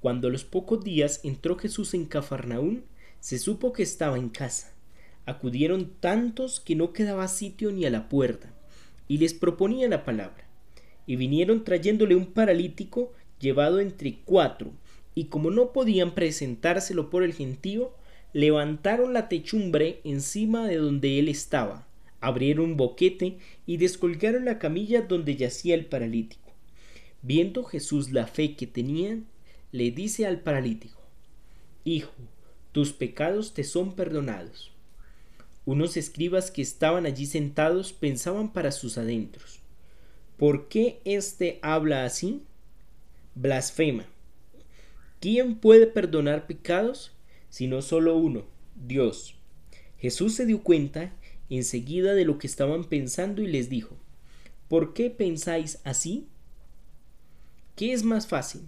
Cuando a los pocos días entró Jesús en Cafarnaún, se supo que estaba en casa acudieron tantos que no quedaba sitio ni a la puerta, y les proponía la palabra. Y vinieron trayéndole un paralítico llevado entre cuatro, y como no podían presentárselo por el gentío, levantaron la techumbre encima de donde él estaba, abrieron un boquete y descolgaron la camilla donde yacía el paralítico. Viendo Jesús la fe que tenían, le dice al paralítico, Hijo, tus pecados te son perdonados. Unos escribas que estaban allí sentados pensaban para sus adentros. ¿Por qué éste habla así? Blasfema. ¿Quién puede perdonar pecados? Sino solo uno, Dios. Jesús se dio cuenta enseguida de lo que estaban pensando y les dijo, ¿por qué pensáis así? ¿Qué es más fácil?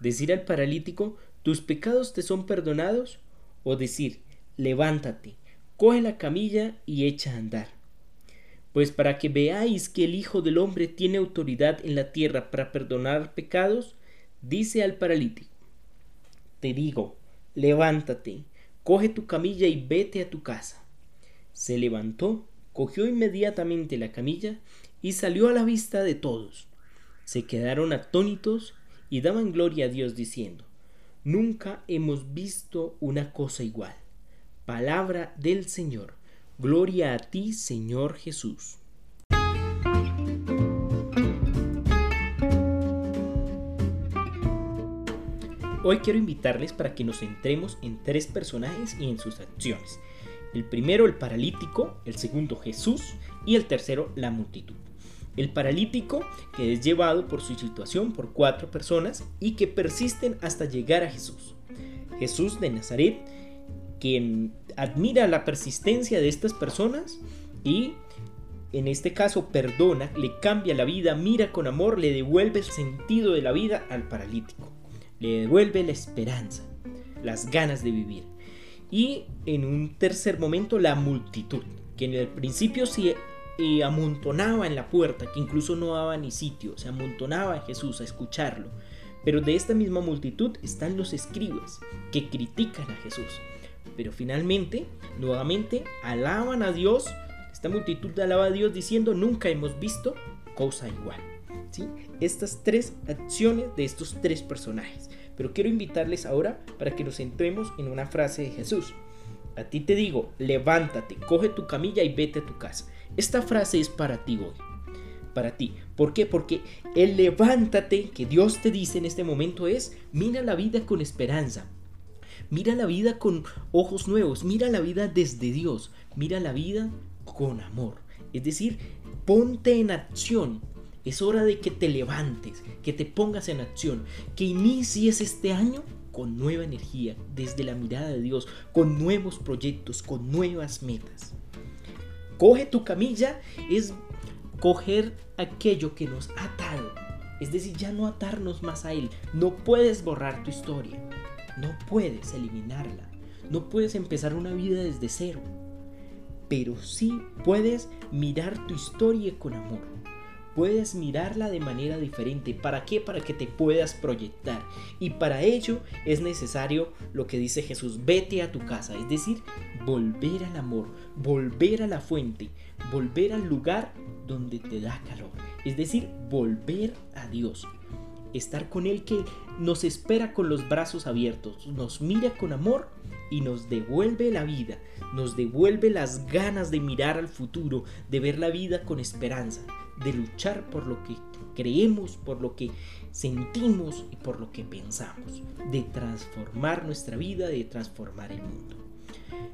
¿Decir al paralítico, tus pecados te son perdonados? ¿O decir, levántate, coge la camilla y echa a andar. Pues para que veáis que el Hijo del Hombre tiene autoridad en la tierra para perdonar pecados, dice al paralítico, te digo, levántate, coge tu camilla y vete a tu casa. Se levantó, cogió inmediatamente la camilla y salió a la vista de todos. Se quedaron atónitos y daban gloria a Dios diciendo, Nunca hemos visto una cosa igual. Palabra del Señor. Gloria a ti, Señor Jesús. Hoy quiero invitarles para que nos centremos en tres personajes y en sus acciones. El primero, el paralítico, el segundo, Jesús y el tercero, la multitud. El paralítico, que es llevado por su situación por cuatro personas y que persisten hasta llegar a Jesús. Jesús de Nazaret quien admira la persistencia de estas personas y en este caso perdona, le cambia la vida, mira con amor, le devuelve el sentido de la vida al paralítico, le devuelve la esperanza, las ganas de vivir. Y en un tercer momento la multitud, que en el principio se eh, amontonaba en la puerta, que incluso no daba ni sitio, se amontonaba a Jesús a escucharlo. Pero de esta misma multitud están los escribas, que critican a Jesús pero finalmente, nuevamente, alaban a Dios. Esta multitud alaba a Dios diciendo, nunca hemos visto cosa igual. ¿Sí? Estas tres acciones de estos tres personajes. Pero quiero invitarles ahora para que nos centremos en una frase de Jesús. A ti te digo, levántate, coge tu camilla y vete a tu casa. Esta frase es para ti hoy. Para ti. ¿Por qué? Porque el levántate que Dios te dice en este momento es, mira la vida con esperanza, Mira la vida con ojos nuevos, mira la vida desde Dios, mira la vida con amor. Es decir, ponte en acción. Es hora de que te levantes, que te pongas en acción, que inicies este año con nueva energía, desde la mirada de Dios, con nuevos proyectos, con nuevas metas. Coge tu camilla es coger aquello que nos ha atado, es decir, ya no atarnos más a Él. No puedes borrar tu historia. No puedes eliminarla. No puedes empezar una vida desde cero. Pero sí puedes mirar tu historia con amor. Puedes mirarla de manera diferente. ¿Para qué? Para que te puedas proyectar. Y para ello es necesario lo que dice Jesús, vete a tu casa. Es decir, volver al amor, volver a la fuente, volver al lugar donde te da calor. Es decir, volver a Dios estar con Él que nos espera con los brazos abiertos, nos mira con amor y nos devuelve la vida, nos devuelve las ganas de mirar al futuro, de ver la vida con esperanza, de luchar por lo que creemos, por lo que sentimos y por lo que pensamos, de transformar nuestra vida, de transformar el mundo.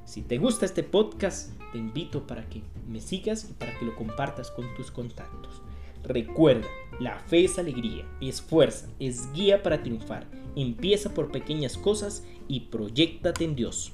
Si te gusta este podcast, te invito para que me sigas y para que lo compartas con tus contactos. Recuerda, La fe es alegría, es fuerza, es guía para triunfar. Empieza por pequeñas cosas y proyectate en Dios.